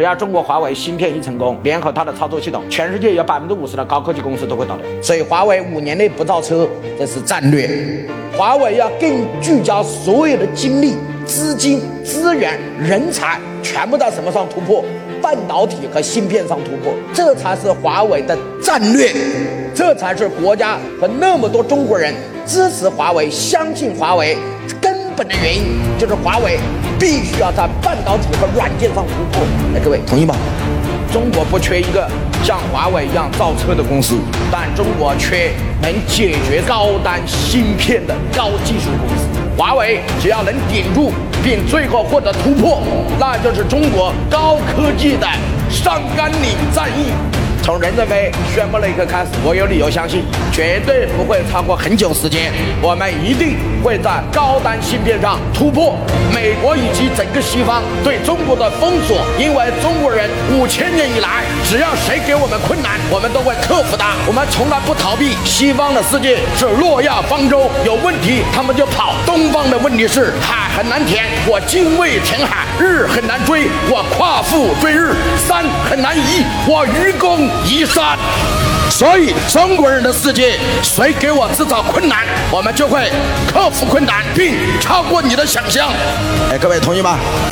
只要中国华为芯片一成功，联合它的操作系统，全世界有百分之五十的高科技公司都会倒掉。所以华为五年内不造车，这是战略。华为要更聚焦所有的精力、资金、资源、人才，全部到什么上突破？半导体和芯片上突破，这才是华为的战略，这才是国家和那么多中国人支持华为、相信华为根本的原因，就是华为必须要在半导体和软件上突破。哎，各位同意吗？中国不缺一个像华为一样造车的公司，但中国缺能解决高端芯片的高技术公司。华为只要能顶住，并最后获得突破，那就是中国高科技的上甘岭战役。从任正非宣布那一刻开始，我有理由相信，绝对不会超过很久时间，我们一定会在高端芯片上突破美国以及整个西方对中国的封锁。因为中国人五千年以来，只要谁给我们困难，我们都会克服它。我们从来不逃避。西方的世界是诺亚方舟，有问题他们就跑；东方的问题是海很难填，我精卫填海；日很难追，我夸父追日；山很难移，我愚公。移山，所以中国人的世界，谁给我制造困难，我们就会克服困难，并超过你的想象。哎，各位同意吗？